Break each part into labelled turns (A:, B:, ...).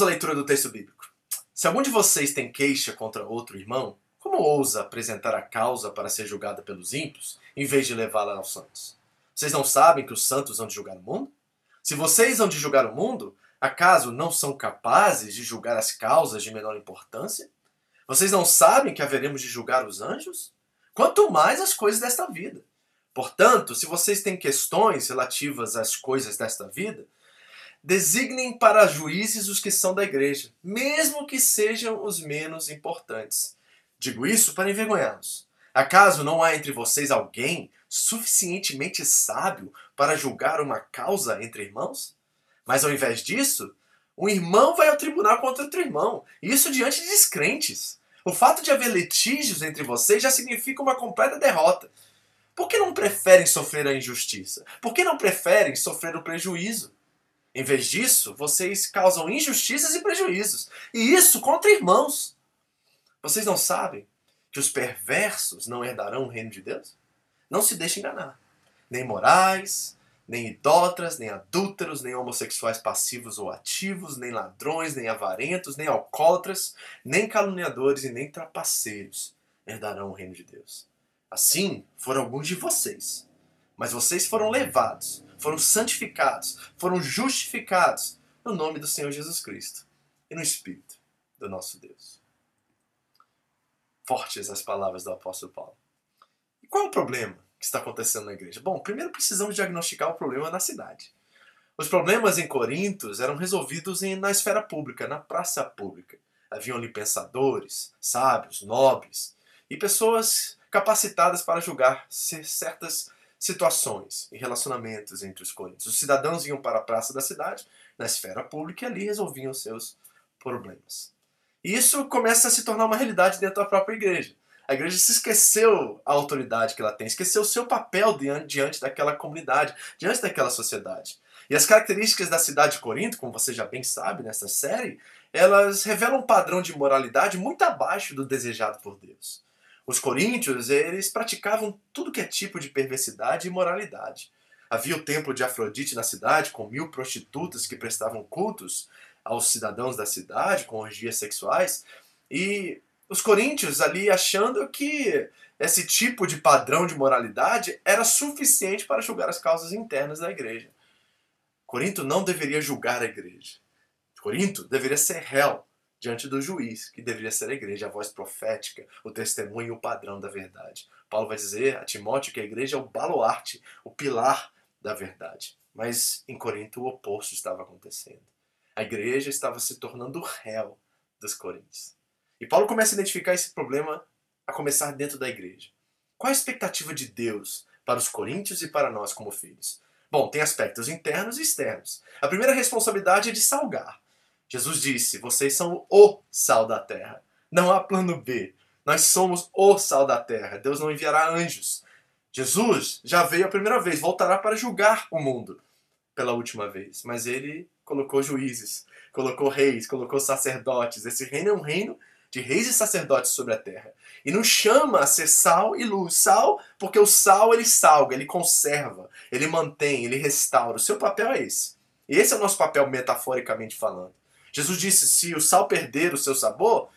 A: Vamos à leitura do texto bíblico. Se algum de vocês tem queixa contra outro irmão, como ousa apresentar a causa para ser julgada pelos ímpios, em vez de levá-la aos santos? Vocês não sabem que os santos hão de julgar o mundo? Se vocês hão de julgar o mundo, acaso não são capazes de julgar as causas de menor importância? Vocês não sabem que haveremos de julgar os anjos? Quanto mais as coisas desta vida. Portanto, se vocês têm questões relativas às coisas desta vida, designem para juízes os que são da igreja, mesmo que sejam os menos importantes. Digo isso para envergonhá-los. Acaso não há entre vocês alguém suficientemente sábio para julgar uma causa entre irmãos? Mas ao invés disso, um irmão vai ao tribunal contra outro irmão, e isso diante de descrentes. O fato de haver litígios entre vocês já significa uma completa derrota. Por que não preferem sofrer a injustiça? Por que não preferem sofrer o prejuízo? Em vez disso, vocês causam injustiças e prejuízos. E isso contra irmãos. Vocês não sabem que os perversos não herdarão o reino de Deus? Não se deixe enganar. Nem morais, nem idólatras, nem adúlteros, nem homossexuais passivos ou ativos, nem ladrões, nem avarentos, nem alcoólatras, nem caluniadores e nem trapaceiros herdarão o reino de Deus. Assim foram alguns de vocês. Mas vocês foram levados, foram santificados, foram justificados no nome do Senhor Jesus Cristo e no Espírito do nosso Deus. Fortes as palavras do apóstolo Paulo. E qual é o problema que está acontecendo na igreja? Bom, primeiro precisamos diagnosticar o problema na cidade. Os problemas em Corintos eram resolvidos na esfera pública, na praça pública. Haviam ali pensadores, sábios, nobres e pessoas capacitadas para julgar certas situações e relacionamentos entre os coríntios. Os cidadãos iam para a praça da cidade, na esfera pública, e ali resolviam seus problemas. E isso começa a se tornar uma realidade dentro da própria igreja. A igreja se esqueceu a autoridade que ela tem, esqueceu o seu papel diante, diante daquela comunidade, diante daquela sociedade. E as características da cidade de Corinto, como você já bem sabe nessa série, elas revelam um padrão de moralidade muito abaixo do desejado por Deus. Os coríntios, eles praticavam tudo que é tipo de perversidade e imoralidade. Havia o templo de Afrodite na cidade, com mil prostitutas que prestavam cultos aos cidadãos da cidade, com orgias sexuais, e os coríntios ali achando que esse tipo de padrão de moralidade era suficiente para julgar as causas internas da igreja. Corinto não deveria julgar a igreja. Corinto deveria ser réu diante do juiz, que deveria ser a igreja, a voz profética, o testemunho e o padrão da verdade. Paulo vai dizer a Timóteo que a igreja é o baluarte, o pilar da verdade. Mas em Corinto o oposto estava acontecendo. A igreja estava se tornando réu dos coríntios. E Paulo começa a identificar esse problema a começar dentro da igreja. Qual a expectativa de Deus para os coríntios e para nós como filhos? Bom, tem aspectos internos e externos. A primeira responsabilidade é de salgar. Jesus disse: Vocês são o sal da terra. Não há plano B. Nós somos o sal da terra. Deus não enviará anjos. Jesus já veio a primeira vez, voltará para julgar o mundo pela última vez. Mas ele colocou juízes colocou reis, colocou sacerdotes. Esse reino é um reino de reis e sacerdotes sobre a terra. E nos chama a ser sal e luz. Sal, porque o sal ele salga, ele conserva, ele mantém, ele restaura. O seu papel é esse. Esse é o nosso papel metaforicamente falando. Jesus disse: se o sal perder o seu sabor,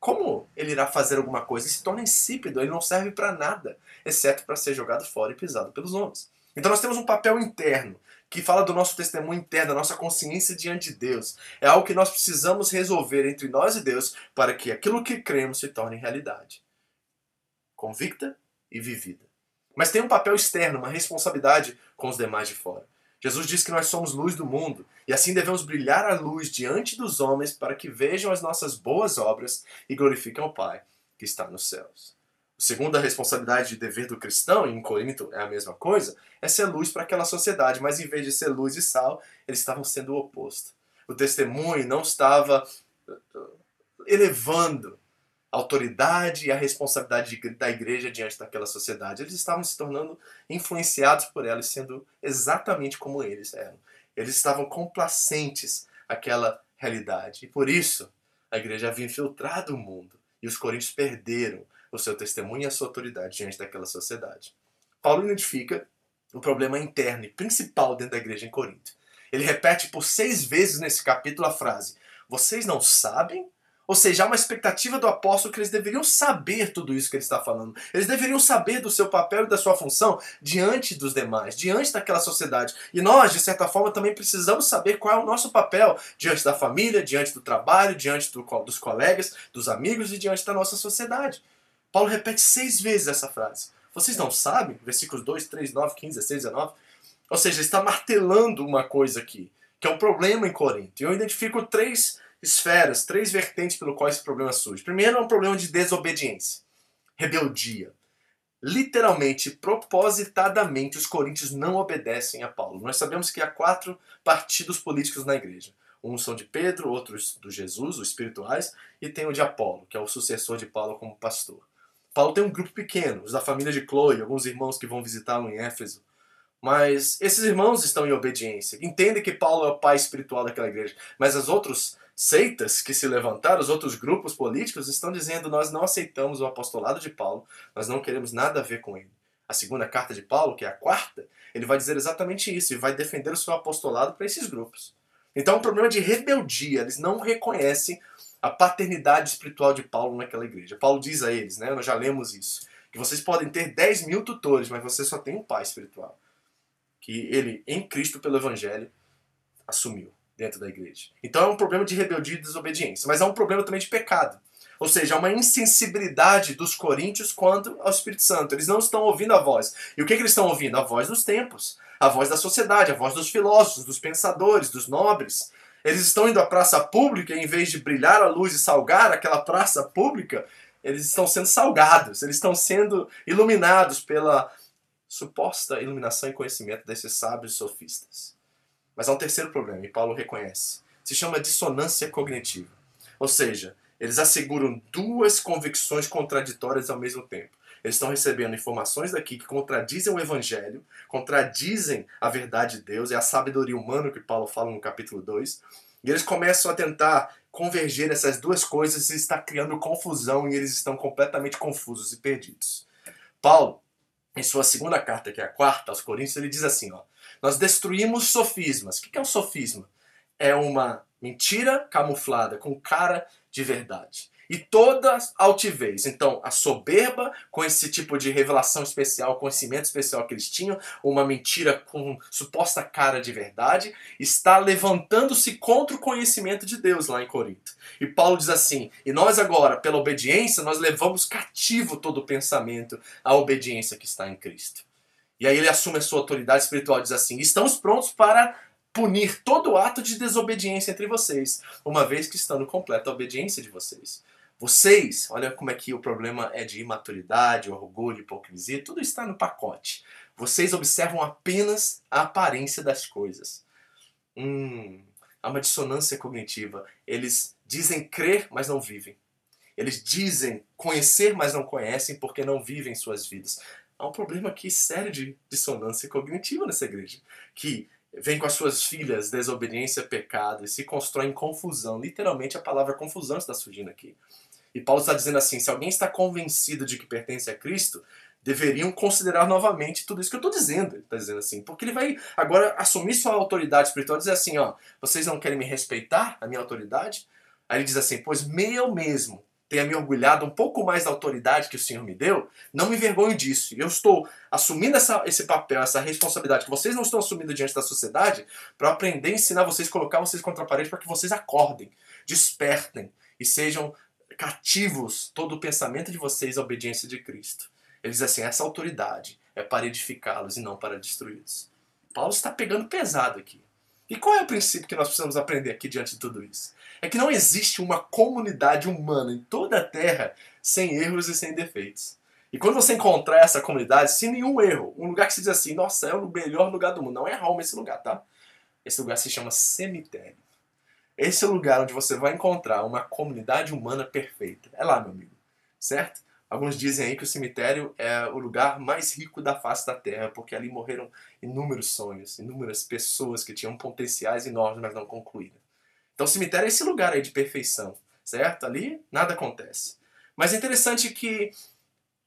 A: como ele irá fazer alguma coisa? Ele se torna insípido, ele não serve para nada, exceto para ser jogado fora e pisado pelos homens. Então nós temos um papel interno que fala do nosso testemunho interno, da nossa consciência diante de Deus. É algo que nós precisamos resolver entre nós e Deus para que aquilo que cremos se torne realidade. Convicta e vivida. Mas tem um papel externo, uma responsabilidade com os demais de fora. Jesus diz que nós somos luz do mundo e assim devemos brilhar a luz diante dos homens para que vejam as nossas boas obras e glorifiquem o Pai que está nos céus. A segunda responsabilidade e dever do cristão, e em Corinto é a mesma coisa, é ser luz para aquela sociedade, mas em vez de ser luz e sal, eles estavam sendo o oposto. O testemunho não estava uh, elevando autoridade e a responsabilidade da igreja diante daquela sociedade. Eles estavam se tornando influenciados por ela e sendo exatamente como eles eram. Eles estavam complacentes àquela realidade. E por isso, a igreja havia infiltrado o mundo. E os coríntios perderam o seu testemunho e a sua autoridade diante daquela sociedade. Paulo identifica o problema interno e principal dentro da igreja em Corinto. Ele repete por seis vezes nesse capítulo a frase: Vocês não sabem? Ou seja, há uma expectativa do apóstolo que eles deveriam saber tudo isso que ele está falando. Eles deveriam saber do seu papel e da sua função diante dos demais, diante daquela sociedade. E nós, de certa forma, também precisamos saber qual é o nosso papel diante da família, diante do trabalho, diante do, dos colegas, dos amigos e diante da nossa sociedade. Paulo repete seis vezes essa frase. Vocês não sabem? Versículos 2, 3, 9, 15, 16, 19. Ou seja, ele está martelando uma coisa aqui, que é um problema em Corinto. E eu identifico três esferas, três vertentes pelo qual esse problema surge. Primeiro é um problema de desobediência, rebeldia. Literalmente, propositadamente, os coríntios não obedecem a Paulo. Nós sabemos que há quatro partidos políticos na igreja. Uns são de Pedro, outros do Jesus, os espirituais, e tem o de Apolo, que é o sucessor de Paulo como pastor. Paulo tem um grupo pequeno, os da família de Chloe, alguns irmãos que vão visitá-lo em Éfeso. Mas esses irmãos estão em obediência. Entendem que Paulo é o pai espiritual daquela igreja. Mas as outras seitas que se levantaram, os outros grupos políticos, estão dizendo: nós não aceitamos o apostolado de Paulo, nós não queremos nada a ver com ele. A segunda carta de Paulo, que é a quarta, ele vai dizer exatamente isso e vai defender o seu apostolado para esses grupos. Então é um problema de rebeldia, eles não reconhecem a paternidade espiritual de Paulo naquela igreja. Paulo diz a eles, né, nós já lemos isso, que vocês podem ter 10 mil tutores, mas você só tem um pai espiritual. Que ele, em Cristo, pelo Evangelho, assumiu dentro da igreja. Então é um problema de rebeldia e desobediência, mas é um problema também de pecado. Ou seja, há uma insensibilidade dos coríntios quanto ao Espírito Santo. Eles não estão ouvindo a voz. E o que, que eles estão ouvindo? A voz dos tempos, a voz da sociedade, a voz dos filósofos, dos pensadores, dos nobres. Eles estão indo à praça pública e, em vez de brilhar a luz e salgar aquela praça pública, eles estão sendo salgados, eles estão sendo iluminados pela suposta iluminação e conhecimento desses sábios sofistas. Mas há um terceiro problema, e Paulo reconhece. Se chama dissonância cognitiva. Ou seja, eles asseguram duas convicções contraditórias ao mesmo tempo. Eles estão recebendo informações daqui que contradizem o Evangelho, contradizem a verdade de Deus, é a sabedoria humana que Paulo fala no capítulo 2. E eles começam a tentar converger essas duas coisas e está criando confusão e eles estão completamente confusos e perdidos. Paulo, em sua segunda carta, que é a quarta aos Coríntios, ele diz assim: ó, Nós destruímos sofismas. O que é um sofisma? É uma mentira camuflada com cara de verdade e toda altivez. Então, a soberba, com esse tipo de revelação especial, conhecimento especial que eles tinham, uma mentira com suposta cara de verdade, está levantando-se contra o conhecimento de Deus lá em Corinto. E Paulo diz assim: e nós agora, pela obediência, nós levamos cativo todo o pensamento à obediência que está em Cristo. E aí ele assume a sua autoridade espiritual e diz assim: estamos prontos para punir todo ato de desobediência entre vocês, uma vez que estão no completa obediência de vocês. Vocês, olha como é que o problema é de imaturidade, orgulho, hipocrisia, tudo está no pacote. Vocês observam apenas a aparência das coisas. Hum, há uma dissonância cognitiva. Eles dizem crer, mas não vivem. Eles dizem conhecer, mas não conhecem porque não vivem suas vidas. Há um problema aqui sério de dissonância cognitiva nessa igreja. Que vem com as suas filhas desobediência, pecado e se constrói em confusão. Literalmente a palavra confusão está surgindo aqui. E Paulo está dizendo assim: se alguém está convencido de que pertence a Cristo, deveriam considerar novamente tudo isso que eu estou dizendo. Ele está dizendo assim, porque ele vai agora assumir sua autoridade espiritual e dizer assim: ó, vocês não querem me respeitar, a minha autoridade? Aí ele diz assim: pois eu mesmo tenha me orgulhado um pouco mais da autoridade que o Senhor me deu, não me envergonho disso. Eu estou assumindo essa, esse papel, essa responsabilidade que vocês não estão assumindo diante da sociedade para aprender ensinar vocês, colocar vocês contra a parede para que vocês acordem, despertem e sejam cativos todo o pensamento de vocês à obediência de Cristo. Ele diz assim: essa autoridade é para edificá-los e não para destruí-los. Paulo está pegando pesado aqui. E qual é o princípio que nós precisamos aprender aqui diante de tudo isso? É que não existe uma comunidade humana em toda a Terra sem erros e sem defeitos. E quando você encontrar essa comunidade sem nenhum erro, um lugar que se diz assim, nossa, é o melhor lugar do mundo. Não é Roma esse lugar, tá? Esse lugar se chama cemitério. Esse é o lugar onde você vai encontrar uma comunidade humana perfeita. É lá, meu amigo. Certo? Alguns dizem aí que o cemitério é o lugar mais rico da face da Terra, porque ali morreram inúmeros sonhos, inúmeras pessoas que tinham potenciais enormes, mas não concluíram. Então o cemitério é esse lugar aí de perfeição, certo? Ali nada acontece. Mas é interessante que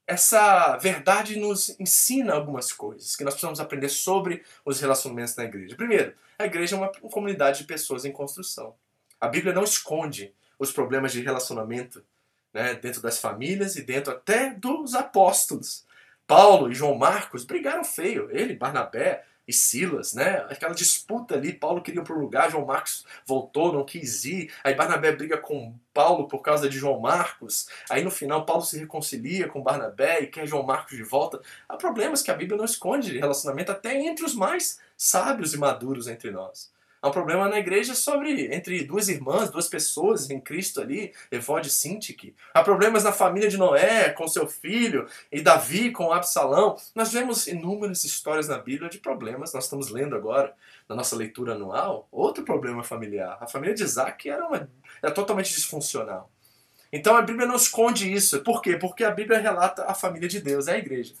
A: essa verdade nos ensina algumas coisas que nós precisamos aprender sobre os relacionamentos na igreja. Primeiro, a igreja é uma comunidade de pessoas em construção. A Bíblia não esconde os problemas de relacionamento né, dentro das famílias e dentro até dos apóstolos. Paulo e João Marcos brigaram feio. Ele, Barnabé e Silas, né? Aquela disputa ali, Paulo queria ir para um lugar, João Marcos voltou, não quis ir. Aí Barnabé briga com Paulo por causa de João Marcos. Aí no final Paulo se reconcilia com Barnabé e quer João Marcos de volta. Há problemas que a Bíblia não esconde de relacionamento até entre os mais sábios e maduros entre nós. Há um problema na igreja sobre entre duas irmãs, duas pessoas em Cristo ali, Evode e Sintique. Há problemas na família de Noé com seu filho e Davi com Absalão. Nós vemos inúmeras histórias na Bíblia de problemas. Nós estamos lendo agora, na nossa leitura anual, outro problema familiar. A família de Isaac era, uma, era totalmente disfuncional. Então a Bíblia não esconde isso. Por quê? Porque a Bíblia relata a família de Deus, é a igreja.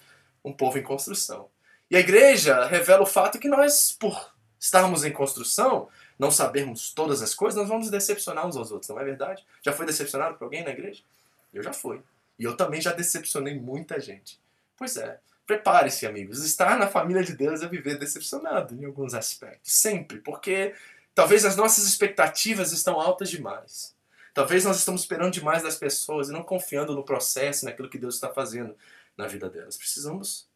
A: Um povo em construção. E a igreja revela o fato que nós, por estarmos em construção, não sabermos todas as coisas, nós vamos decepcionar uns aos outros, não é verdade? Já foi decepcionado por alguém na igreja? Eu já fui. E eu também já decepcionei muita gente. Pois é. Prepare-se, amigos. Estar na família de Deus é viver decepcionado em alguns aspectos. Sempre. Porque talvez as nossas expectativas estão altas demais. Talvez nós estamos esperando demais das pessoas e não confiando no processo, naquilo que Deus está fazendo na vida delas. Precisamos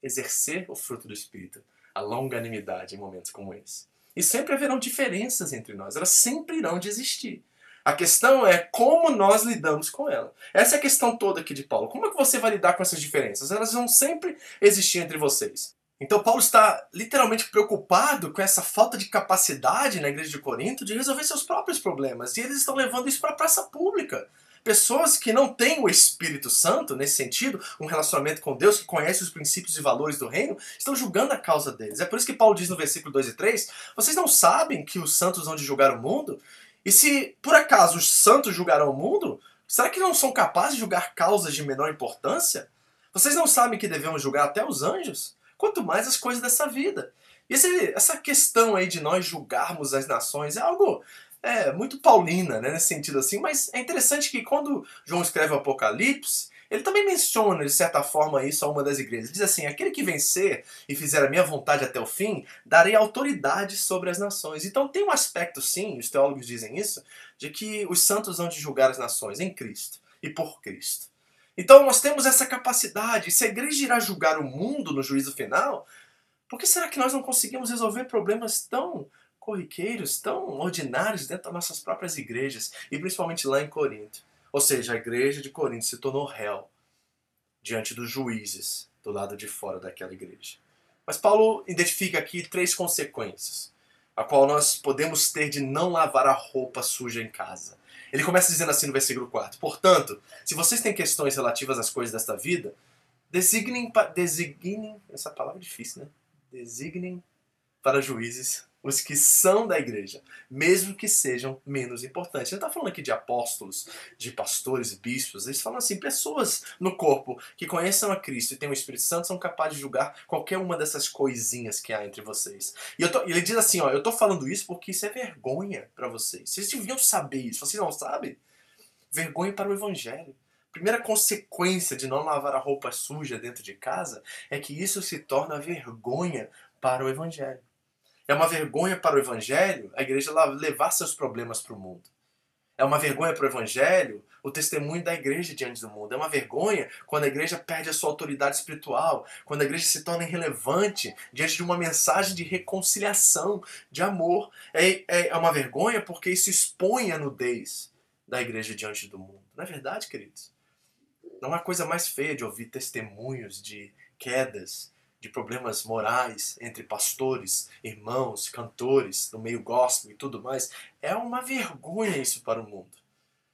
A: exercer o fruto do Espírito a longanimidade em momentos como esse. E sempre haverão diferenças entre nós, elas sempre irão de existir. A questão é como nós lidamos com ela. Essa é a questão toda aqui de Paulo. Como é que você vai lidar com essas diferenças? Elas vão sempre existir entre vocês. Então Paulo está literalmente preocupado com essa falta de capacidade na igreja de Corinto de resolver seus próprios problemas. E eles estão levando isso para a praça pública. Pessoas que não têm o Espírito Santo, nesse sentido, um relacionamento com Deus, que conhece os princípios e valores do reino, estão julgando a causa deles. É por isso que Paulo diz no versículo 2 e 3: Vocês não sabem que os santos vão de julgar o mundo? E se por acaso os santos julgarão o mundo, será que não são capazes de julgar causas de menor importância? Vocês não sabem que devemos julgar até os anjos? Quanto mais as coisas dessa vida. E essa questão aí de nós julgarmos as nações é algo é, muito paulina, né, nesse sentido assim, mas é interessante que quando João escreve o Apocalipse, ele também menciona, de certa forma, isso a uma das igrejas. Diz assim: aquele que vencer e fizer a minha vontade até o fim, darei autoridade sobre as nações. Então tem um aspecto, sim, os teólogos dizem isso, de que os santos vão de julgar as nações em Cristo e por Cristo. Então nós temos essa capacidade. Se a igreja irá julgar o mundo no juízo final, por que será que nós não conseguimos resolver problemas tão corriqueiros, tão ordinários dentro das nossas próprias igrejas, e principalmente lá em Corinto. Ou seja, a igreja de Corinto se tornou réu diante dos juízes do lado de fora daquela igreja. Mas Paulo identifica aqui três consequências, a qual nós podemos ter de não lavar a roupa suja em casa. Ele começa dizendo assim no versículo 4: Portanto, se vocês têm questões relativas às coisas desta vida, designem, designem essa palavra é difícil, né? Designem para juízes os que são da igreja, mesmo que sejam menos importantes. Ele está falando aqui de apóstolos, de pastores, bispos. Eles falam assim: pessoas no corpo que conheçam a Cristo e têm o Espírito Santo são capazes de julgar qualquer uma dessas coisinhas que há entre vocês. E tô, ele diz assim: ó, eu estou falando isso porque isso é vergonha para vocês. Vocês deviam saber isso. Vocês não sabem? Vergonha para o Evangelho. Primeira consequência de não lavar a roupa suja dentro de casa é que isso se torna vergonha para o Evangelho. É uma vergonha para o Evangelho a igreja levar seus problemas para o mundo. É uma vergonha para o Evangelho o testemunho da igreja diante do mundo. É uma vergonha quando a igreja perde a sua autoridade espiritual, quando a igreja se torna irrelevante diante de uma mensagem de reconciliação, de amor. É, é, é uma vergonha porque isso expõe a nudez da igreja diante do mundo. Não é verdade, queridos? Não há coisa mais feia de ouvir testemunhos de quedas, de problemas morais entre pastores, irmãos, cantores, no meio gospel e tudo mais, é uma vergonha isso para o mundo.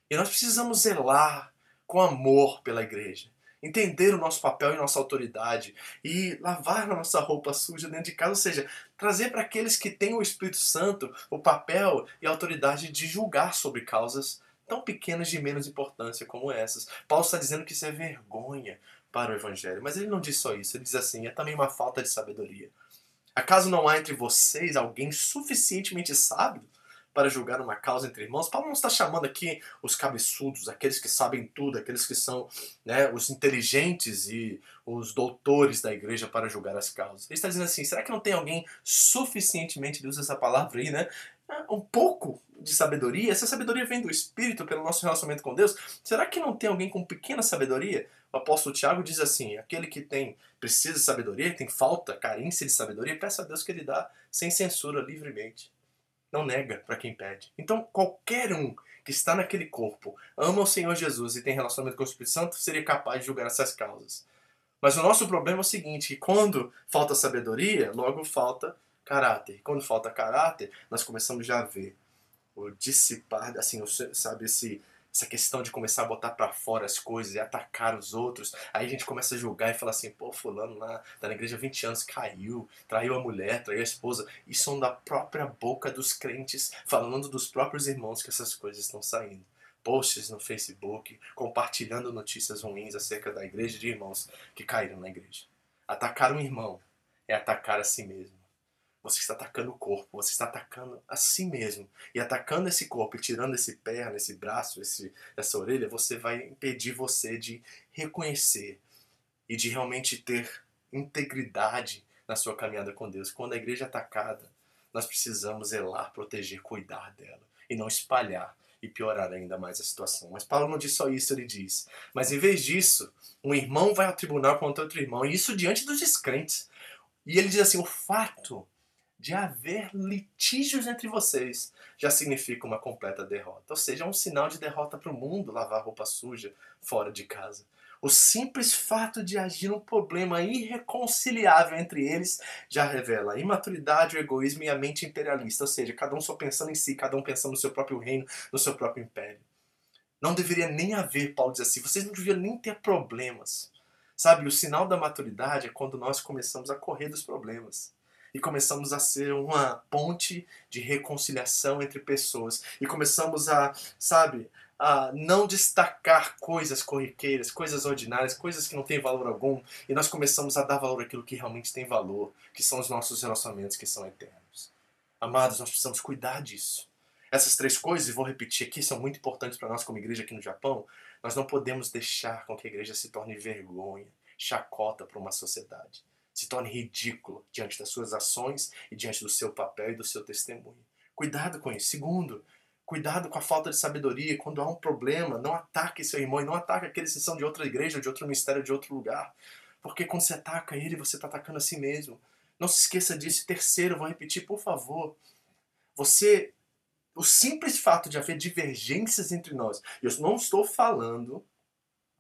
A: E nós precisamos zelar com amor pela igreja, entender o nosso papel e nossa autoridade e lavar a nossa roupa suja dentro de casa, ou seja, trazer para aqueles que têm o Espírito Santo o papel e a autoridade de julgar sobre causas tão pequenas de menos importância como essas. Paulo está dizendo que isso é vergonha para o Evangelho. Mas ele não diz só isso, ele diz assim: é também uma falta de sabedoria. Acaso não há entre vocês alguém suficientemente sábio para julgar uma causa entre irmãos? Paulo não está chamando aqui os cabeçudos, aqueles que sabem tudo, aqueles que são né, os inteligentes e os doutores da igreja para julgar as causas. Ele está dizendo assim: será que não tem alguém suficientemente, ele usa essa palavra aí, né? Um pouco de sabedoria, essa sabedoria vem do Espírito pelo nosso relacionamento com Deus. Será que não tem alguém com pequena sabedoria o apóstolo Tiago diz assim: aquele que tem precisa de sabedoria, tem falta, carência de sabedoria, peça a Deus que ele dá sem censura, livremente. Não nega para quem pede. Então, qualquer um que está naquele corpo, ama o Senhor Jesus e tem relacionamento com o Espírito Santo, seria capaz de julgar essas causas. Mas o nosso problema é o seguinte: que quando falta sabedoria, logo falta caráter. E quando falta caráter, nós começamos já a ver o dissipar, assim, sabe, esse essa questão de começar a botar para fora as coisas e atacar os outros. Aí a gente começa a julgar e falar assim, pô, fulano lá tá na igreja há 20 anos, caiu, traiu a mulher, traiu a esposa. Isso são da própria boca dos crentes, falando dos próprios irmãos que essas coisas estão saindo. Posts no Facebook, compartilhando notícias ruins acerca da igreja de irmãos que caíram na igreja. Atacar um irmão é atacar a si mesmo. Você está atacando o corpo, você está atacando a si mesmo. E atacando esse corpo e tirando esse perna, esse braço, esse, essa orelha, você vai impedir você de reconhecer e de realmente ter integridade na sua caminhada com Deus. Quando a igreja é atacada, nós precisamos zelar, proteger, cuidar dela e não espalhar e piorar ainda mais a situação. Mas Paulo não diz só isso, ele diz: Mas em vez disso, um irmão vai ao tribunal contra outro irmão, e isso diante dos descrentes. E ele diz assim: o fato de haver litígios entre vocês já significa uma completa derrota. Ou seja, é um sinal de derrota para o mundo lavar roupa suja fora de casa. O simples fato de agir um problema irreconciliável entre eles já revela a imaturidade, o egoísmo e a mente imperialista, ou seja, cada um só pensando em si, cada um pensando no seu próprio reino, no seu próprio império. Não deveria nem haver, Paulo diz assim, vocês não deveriam nem ter problemas. Sabe, o sinal da maturidade é quando nós começamos a correr dos problemas e começamos a ser uma ponte de reconciliação entre pessoas e começamos a, sabe, a não destacar coisas corriqueiras, coisas ordinárias, coisas que não têm valor algum e nós começamos a dar valor àquilo que realmente tem valor, que são os nossos relacionamentos que são eternos. Amados, nós precisamos cuidar disso. Essas três coisas, e vou repetir aqui, são muito importantes para nós como igreja aqui no Japão. Nós não podemos deixar com que a igreja se torne vergonha, chacota para uma sociedade se torne ridículo diante das suas ações e diante do seu papel e do seu testemunho. Cuidado com isso. Segundo, cuidado com a falta de sabedoria. Quando há um problema, não ataque seu irmão e não ataque aqueles que são de outra igreja, de outro ministério, de outro lugar. Porque quando você ataca ele, você está atacando a si mesmo. Não se esqueça disso. Terceiro, vou repetir, por favor. Você. O simples fato de haver divergências entre nós, eu não estou falando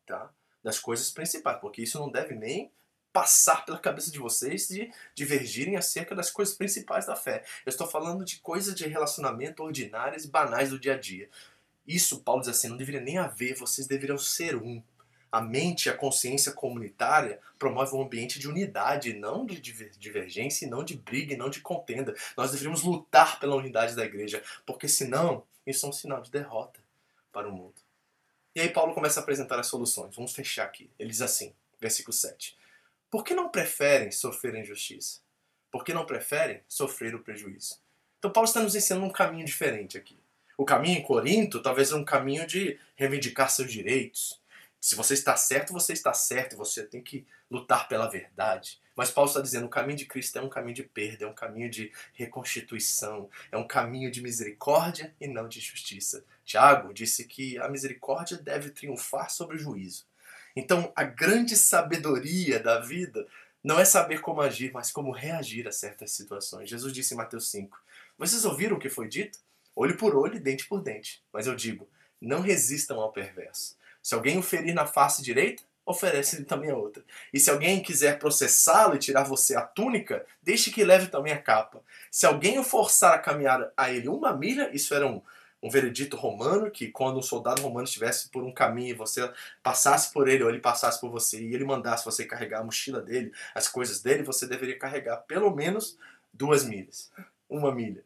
A: tá, das coisas principais, porque isso não deve nem passar pela cabeça de vocês de divergirem acerca das coisas principais da fé. Eu estou falando de coisas de relacionamento ordinárias e banais do dia a dia. Isso, Paulo diz assim, não deveria nem haver, vocês deveriam ser um. A mente, a consciência comunitária promove um ambiente de unidade, não de divergência, não de briga, não de contenda. Nós deveríamos lutar pela unidade da igreja, porque senão isso é um sinal de derrota para o mundo. E aí Paulo começa a apresentar as soluções. Vamos fechar aqui. Ele diz assim, versículo 7. Por que não preferem sofrer a injustiça? Por que não preferem sofrer o prejuízo? Então Paulo está nos ensinando um caminho diferente aqui. O caminho em Corinto talvez é um caminho de reivindicar seus direitos, se você está certo, você está certo, você tem que lutar pela verdade. Mas Paulo está dizendo: o caminho de Cristo é um caminho de perda, é um caminho de reconstituição, é um caminho de misericórdia e não de justiça. Tiago disse que a misericórdia deve triunfar sobre o juízo. Então, a grande sabedoria da vida não é saber como agir, mas como reagir a certas situações. Jesus disse em Mateus 5: Vocês ouviram o que foi dito? Olho por olho, dente por dente. Mas eu digo: não resistam ao perverso. Se alguém o ferir na face direita, oferece-lhe também a outra. E se alguém quiser processá-lo e tirar você a túnica, deixe que leve também a capa. Se alguém o forçar a caminhar a ele uma milha, isso era um, um veredito romano, que quando um soldado romano estivesse por um caminho e você passasse por ele ou ele passasse por você e ele mandasse você carregar a mochila dele, as coisas dele, você deveria carregar pelo menos duas milhas. Uma milha.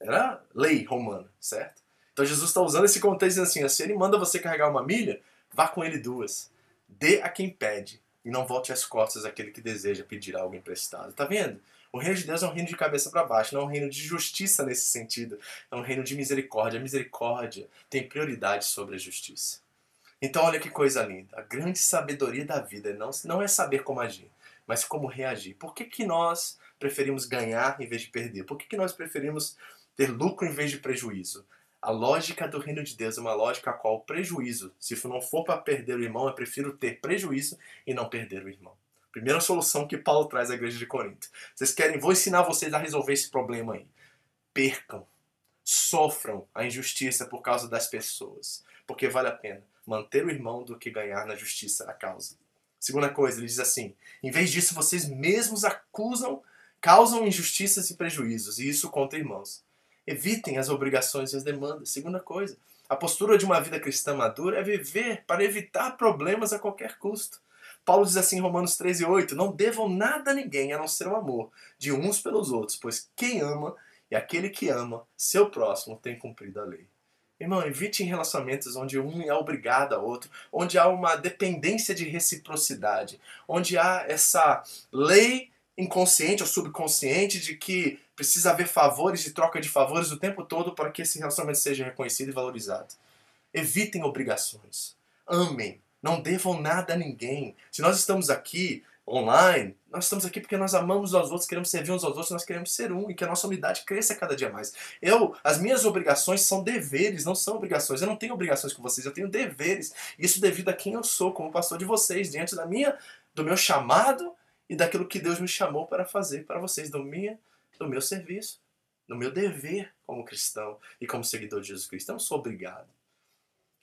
A: Era lei romana, certo? Então Jesus está usando esse contexto assim, se ele manda você carregar uma milha, Vá com ele duas. Dê a quem pede e não volte as costas àquele que deseja pedir algo emprestado. Tá vendo? O reino de Deus é um reino de cabeça para baixo, não é um reino de justiça nesse sentido. É um reino de misericórdia. A misericórdia tem prioridade sobre a justiça. Então, olha que coisa linda. A grande sabedoria da vida não, não é saber como agir, mas como reagir. Por que, que nós preferimos ganhar em vez de perder? Por que, que nós preferimos ter lucro em vez de prejuízo? A lógica do reino de Deus é uma lógica a qual o prejuízo, se não for para perder o irmão, eu prefiro ter prejuízo e não perder o irmão. Primeira solução que Paulo traz à igreja de Corinto. Vocês querem, vou ensinar vocês a resolver esse problema aí. Percam, sofram a injustiça por causa das pessoas, porque vale a pena manter o irmão do que ganhar na justiça a causa. Segunda coisa, ele diz assim: em vez disso, vocês mesmos acusam, causam injustiças e prejuízos, e isso contra irmãos. Evitem as obrigações e as demandas. Segunda coisa, a postura de uma vida cristã madura é viver para evitar problemas a qualquer custo. Paulo diz assim em Romanos 13, 8: Não devam nada a ninguém a não ser o amor de uns pelos outros, pois quem ama e aquele que ama seu próximo tem cumprido a lei. Irmão, evite em relacionamentos onde um é obrigado ao outro, onde há uma dependência de reciprocidade, onde há essa lei inconsciente ou subconsciente de que precisa haver favores e troca de favores o tempo todo para que esse relacionamento seja reconhecido e valorizado. Evitem obrigações. Amem. Não devam nada a ninguém. Se nós estamos aqui online, nós estamos aqui porque nós amamos aos outros, queremos servir uns aos outros, nós queremos ser um e que a nossa unidade cresça cada dia mais. Eu, as minhas obrigações são deveres, não são obrigações. Eu não tenho obrigações com vocês, eu tenho deveres. Isso devido a quem eu sou, como pastor de vocês, diante da minha, do meu chamado e daquilo que Deus me chamou para fazer para vocês, do, minha, do meu serviço, do meu dever como cristão e como seguidor de Jesus Cristo. Eu não sou obrigado.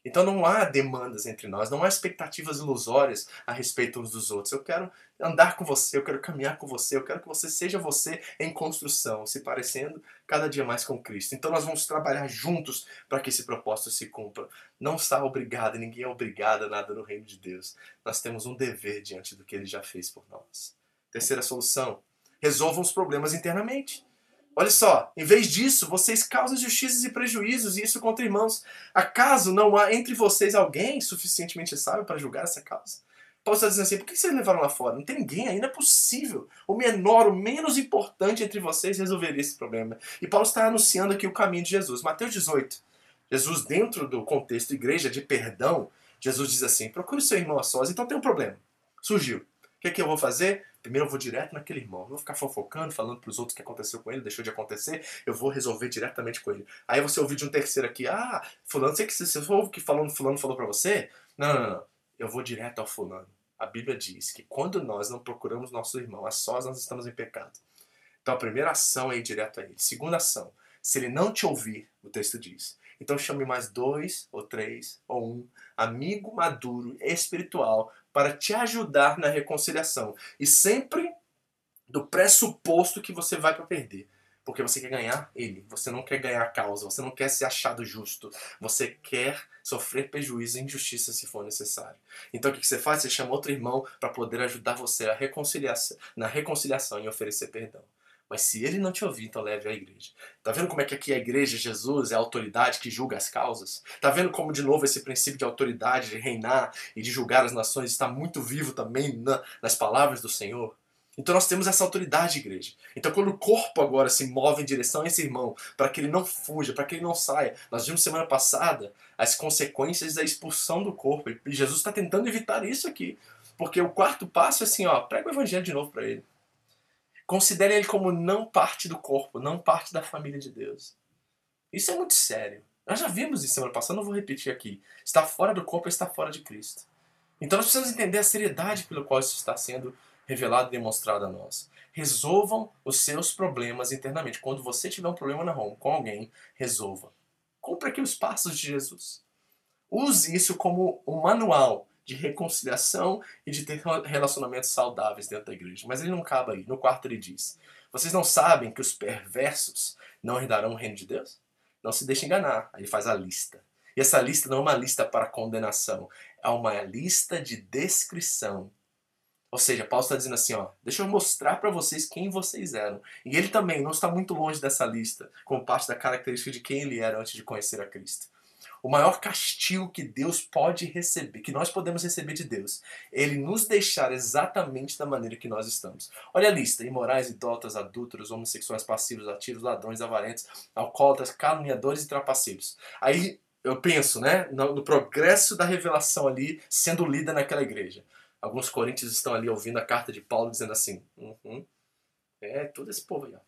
A: Então não há demandas entre nós, não há expectativas ilusórias a respeito uns dos outros. Eu quero andar com você, eu quero caminhar com você, eu quero que você seja você em construção, se parecendo cada dia mais com Cristo. Então nós vamos trabalhar juntos para que esse propósito se cumpra. Não está obrigado, ninguém é obrigado a nada no reino de Deus. Nós temos um dever diante do que ele já fez por nós. Terceira solução: resolvam os problemas internamente. Olha só, em vez disso, vocês causam injustiças e prejuízos, e isso contra irmãos. Acaso não há entre vocês alguém suficientemente sábio para julgar essa causa? Paulo está dizendo assim, por que vocês levaram lá fora? Não tem ninguém não é possível. O menor, o menos importante entre vocês resolveria esse problema. E Paulo está anunciando aqui o caminho de Jesus. Mateus 18. Jesus, dentro do contexto igreja de perdão, Jesus diz assim, procure seu irmão a sós. Então tem um problema. Surgiu. O que, é que eu vou fazer? Primeiro eu vou direto naquele irmão. Não vou ficar fofocando, falando para os outros o que aconteceu com ele, deixou de acontecer. Eu vou resolver diretamente com ele. Aí você ouviu de um terceiro aqui, ah, fulano, você que você ouve que falando, fulano falou para você? Não, não, não. Eu vou direto ao fulano. A Bíblia diz que quando nós não procuramos nosso irmão a sós, nós estamos em pecado. Então a primeira ação é ir direto a ele. Segunda ação, se ele não te ouvir, o texto diz, então chame mais dois, ou três, ou um, amigo maduro, espiritual, para te ajudar na reconciliação. E sempre do pressuposto que você vai para perder. Porque você quer ganhar ele, você não quer ganhar a causa, você não quer ser achado justo, você quer sofrer prejuízo e injustiça se for necessário. Então o que você faz? Você chama outro irmão para poder ajudar você a reconciliar, na reconciliação e oferecer perdão. Mas se ele não te ouvir, então leve à igreja. Tá vendo como é que aqui a igreja, Jesus, é a autoridade que julga as causas? Tá vendo como, de novo, esse princípio de autoridade, de reinar e de julgar as nações está muito vivo também na, nas palavras do Senhor? Então nós temos essa autoridade, igreja. Então quando o corpo agora se move em direção a esse irmão, para que ele não fuja, para que ele não saia, nós vimos semana passada as consequências da expulsão do corpo. E Jesus está tentando evitar isso aqui. Porque o quarto passo é assim, ó, prega o evangelho de novo para ele. Considere ele como não parte do corpo, não parte da família de Deus. Isso é muito sério. Nós já vimos isso semana passada, não vou repetir aqui. Está fora do corpo, está fora de Cristo. Então nós precisamos entender a seriedade pelo qual isso está sendo revelado e demonstrado a nós. Resolvam os seus problemas internamente. Quando você tiver um problema na home com alguém, resolva. Cumpra aqui os passos de Jesus. Use isso como um manual de reconciliação e de ter relacionamentos saudáveis dentro da igreja. Mas ele não acaba aí. No quarto ele diz: Vocês não sabem que os perversos não herdarão o reino de Deus? Não se deixe enganar. Aí ele faz a lista. E essa lista não é uma lista para condenação, é uma lista de descrição. Ou seja, Paulo está dizendo assim, ó, deixa eu mostrar para vocês quem vocês eram. E ele também não está muito longe dessa lista, como parte da característica de quem ele era antes de conhecer a Cristo o maior castigo que Deus pode receber, que nós podemos receber de Deus, ele nos deixar exatamente da maneira que nós estamos. Olha a lista: imorais, idólatras, adúlteros, homossexuais passivos, ativos, ladrões, avarentos, alcoólatras, caluniadores e trapaceiros. Aí eu penso, né, no, no progresso da revelação ali sendo lida naquela igreja. Alguns coríntios estão ali ouvindo a carta de Paulo dizendo assim: uhum, é todo esse povo aí, ó.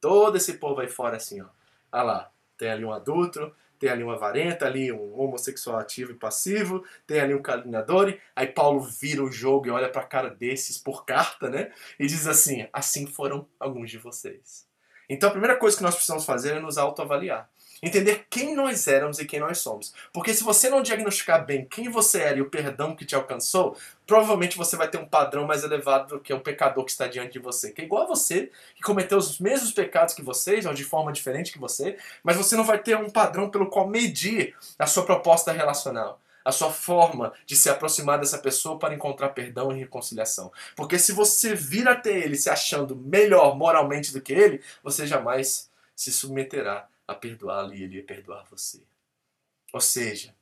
A: Todo esse povo aí fora assim, ó. Olha lá, tem ali um adulto, tem ali uma varenta, ali um homossexual ativo e passivo, tem ali um caluniador, aí Paulo vira o jogo e olha para a cara desses por carta, né? E diz assim: assim foram alguns de vocês. Então a primeira coisa que nós precisamos fazer é nos autoavaliar. Entender quem nós éramos e quem nós somos. Porque se você não diagnosticar bem quem você era e o perdão que te alcançou, provavelmente você vai ter um padrão mais elevado do que o pecador que está diante de você. Que é igual a você, que cometeu os mesmos pecados que vocês, ou de forma diferente que você, mas você não vai ter um padrão pelo qual medir a sua proposta relacional a sua forma de se aproximar dessa pessoa para encontrar perdão e reconciliação. Porque se você vir até ele se achando melhor moralmente do que ele, você jamais se submeterá a perdoá-lo e ele ia perdoar você. Ou seja,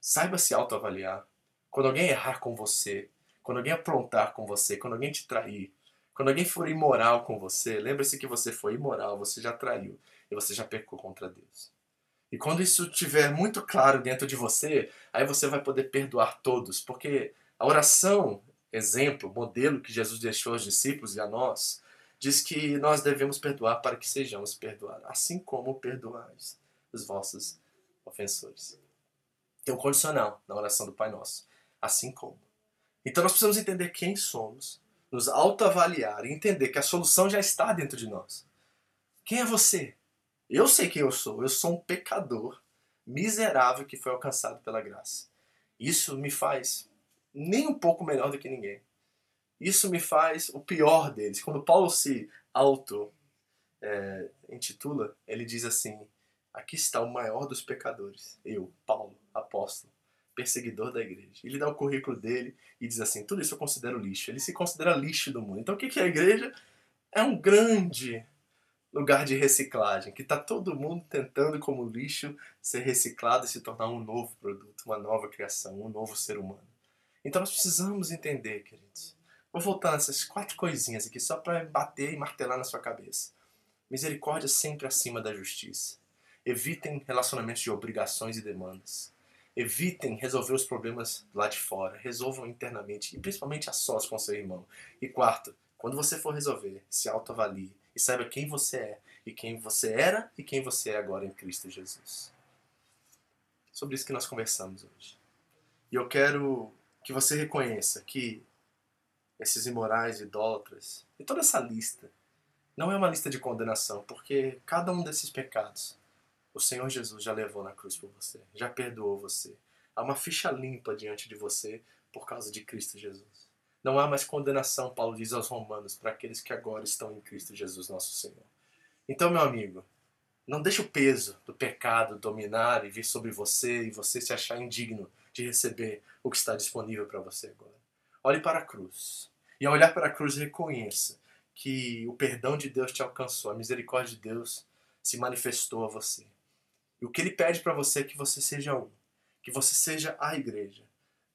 A: saiba se autoavaliar. Quando alguém errar com você, quando alguém aprontar com você, quando alguém te trair, quando alguém for imoral com você, lembre-se que você foi imoral, você já traiu e você já pecou contra Deus. E quando isso estiver muito claro dentro de você, aí você vai poder perdoar todos, porque a oração, exemplo, modelo que Jesus deixou aos discípulos e a nós, diz que nós devemos perdoar para que sejamos perdoados, assim como perdoais os vossos ofensores. Tem um condicional na oração do Pai Nosso, assim como. Então nós precisamos entender quem somos, nos autoavaliar e entender que a solução já está dentro de nós. Quem é você? Eu sei quem eu sou. Eu sou um pecador miserável que foi alcançado pela graça. Isso me faz nem um pouco melhor do que ninguém. Isso me faz o pior deles. Quando Paulo se auto é, intitula, ele diz assim: Aqui está o maior dos pecadores, eu, Paulo, apóstolo, perseguidor da igreja. Ele dá o currículo dele e diz assim: Tudo isso eu considero lixo. Ele se considera lixo do mundo. Então o que é a igreja? É um grande lugar de reciclagem, que está todo mundo tentando, como lixo, ser reciclado e se tornar um novo produto, uma nova criação, um novo ser humano. Então nós precisamos entender, queridos, Vou voltar nessas quatro coisinhas aqui só para bater e martelar na sua cabeça. Misericórdia sempre acima da justiça. Evitem relacionamentos de obrigações e demandas. Evitem resolver os problemas lá de fora. Resolvam internamente e principalmente a sós com seu irmão. E quarto, quando você for resolver, se autoavalie e saiba quem você é e quem você era e quem você é agora em Cristo Jesus. Sobre isso que nós conversamos hoje. E eu quero que você reconheça que esses imorais, idólatras, e toda essa lista. Não é uma lista de condenação, porque cada um desses pecados o Senhor Jesus já levou na cruz por você, já perdoou você. Há uma ficha limpa diante de você por causa de Cristo Jesus. Não há mais condenação, Paulo diz aos Romanos, para aqueles que agora estão em Cristo Jesus, nosso Senhor. Então, meu amigo, não deixe o peso do pecado dominar e vir sobre você e você se achar indigno de receber o que está disponível para você agora. Olhe para a cruz. E ao olhar para a cruz, reconheça que o perdão de Deus te alcançou, a misericórdia de Deus se manifestou a você. E o que ele pede para você é que você seja um, que você seja a igreja,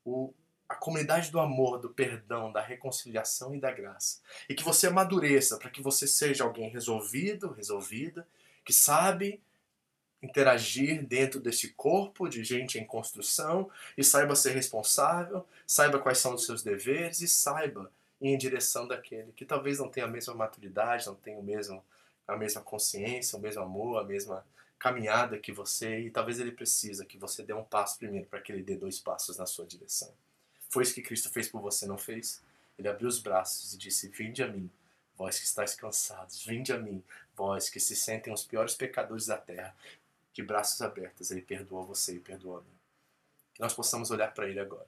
A: o, a comunidade do amor, do perdão, da reconciliação e da graça. E que você amadureça para que você seja alguém resolvido, resolvida, que sabe interagir dentro desse corpo de gente em construção e saiba ser responsável, saiba quais são os seus deveres e saiba em direção daquele que talvez não tenha a mesma maturidade, não tenha o mesmo a mesma consciência, o mesmo amor, a mesma caminhada que você e talvez ele precisa que você dê um passo primeiro para que ele dê dois passos na sua direção. Foi isso que Cristo fez por você, não fez? Ele abriu os braços e disse: Vinde a mim, vós que estáis cansados, vinde a mim, vós que se sentem os piores pecadores da terra. De braços abertos, ele perdoa você e perdoa a mim. Que nós possamos olhar para ele agora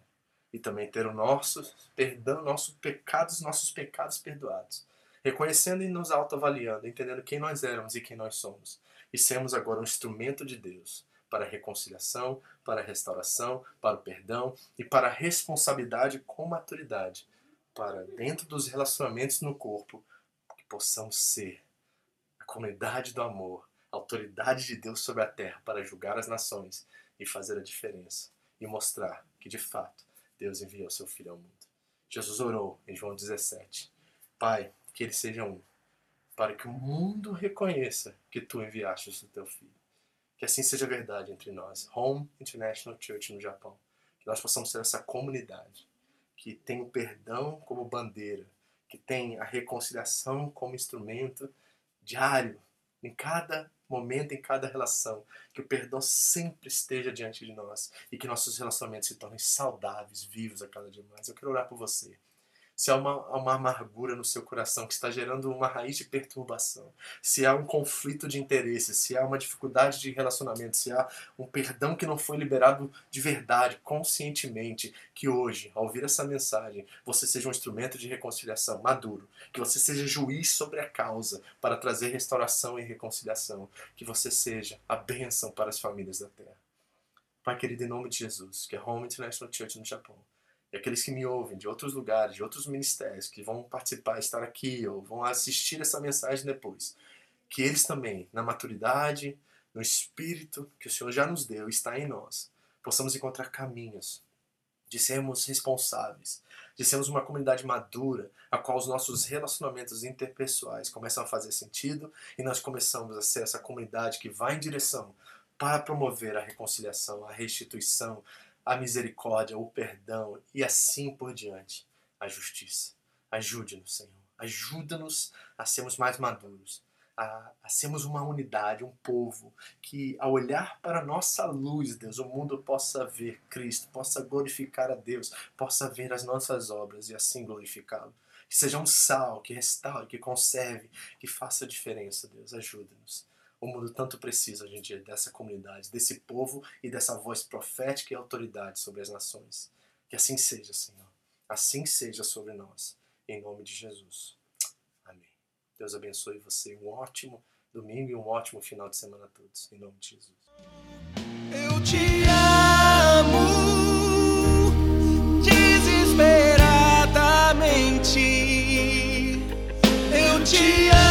A: e também ter o nosso perdão, nossos pecados, nossos pecados perdoados. Reconhecendo e nos autoavaliando, entendendo quem nós éramos e quem nós somos, e sermos agora um instrumento de Deus para a reconciliação, para a restauração, para o perdão e para a responsabilidade com maturidade, para dentro dos relacionamentos no corpo, que possamos ser a comunidade do amor, a autoridade de Deus sobre a terra para julgar as nações e fazer a diferença e mostrar que de fato Deus enviou seu filho ao mundo. Jesus orou em João 17. Pai, que eles sejam um, para que o mundo reconheça que tu enviaste o teu filho. Que assim seja verdade entre nós, Home International Church no Japão. Que nós possamos ser essa comunidade que tem o perdão como bandeira, que tem a reconciliação como instrumento diário, em cada momento, em cada relação, que o perdão sempre esteja diante de nós e que nossos relacionamentos se tornem saudáveis, vivos a cada dia mais. Eu quero orar por você se há uma, uma amargura no seu coração que está gerando uma raiz de perturbação, se há um conflito de interesse, se há uma dificuldade de relacionamento, se há um perdão que não foi liberado de verdade, conscientemente, que hoje, ao ouvir essa mensagem, você seja um instrumento de reconciliação maduro, que você seja juiz sobre a causa para trazer restauração e reconciliação, que você seja a bênção para as famílias da terra. Pai querido, em nome de Jesus, que é Home International Church no Japão, e aqueles que me ouvem de outros lugares, de outros ministérios, que vão participar, estar aqui ou vão assistir essa mensagem depois, que eles também, na maturidade, no espírito que o Senhor já nos deu, está em nós, possamos encontrar caminhos de sermos responsáveis, de sermos uma comunidade madura, a qual os nossos relacionamentos interpessoais começam a fazer sentido e nós começamos a ser essa comunidade que vai em direção para promover a reconciliação, a restituição, a misericórdia, o perdão e assim por diante, a justiça. Ajude-nos, Senhor. Ajuda-nos a sermos mais maduros, a, a, sermos uma unidade, um povo que, ao olhar para a nossa luz, Deus, o mundo possa ver Cristo, possa glorificar a Deus, possa ver as nossas obras e assim glorificá-lo. Que seja um sal, que restaure, que conserve, que faça diferença, Deus. Ajuda-nos. O mundo tanto precisa hoje em dia dessa comunidade, desse povo e dessa voz profética e autoridade sobre as nações. Que assim seja, Senhor. Assim seja sobre nós. Em nome de Jesus. Amém. Deus abençoe você. Um ótimo domingo e um ótimo final de semana a todos. Em nome de Jesus.
B: Eu te amo desesperadamente. Eu te amo.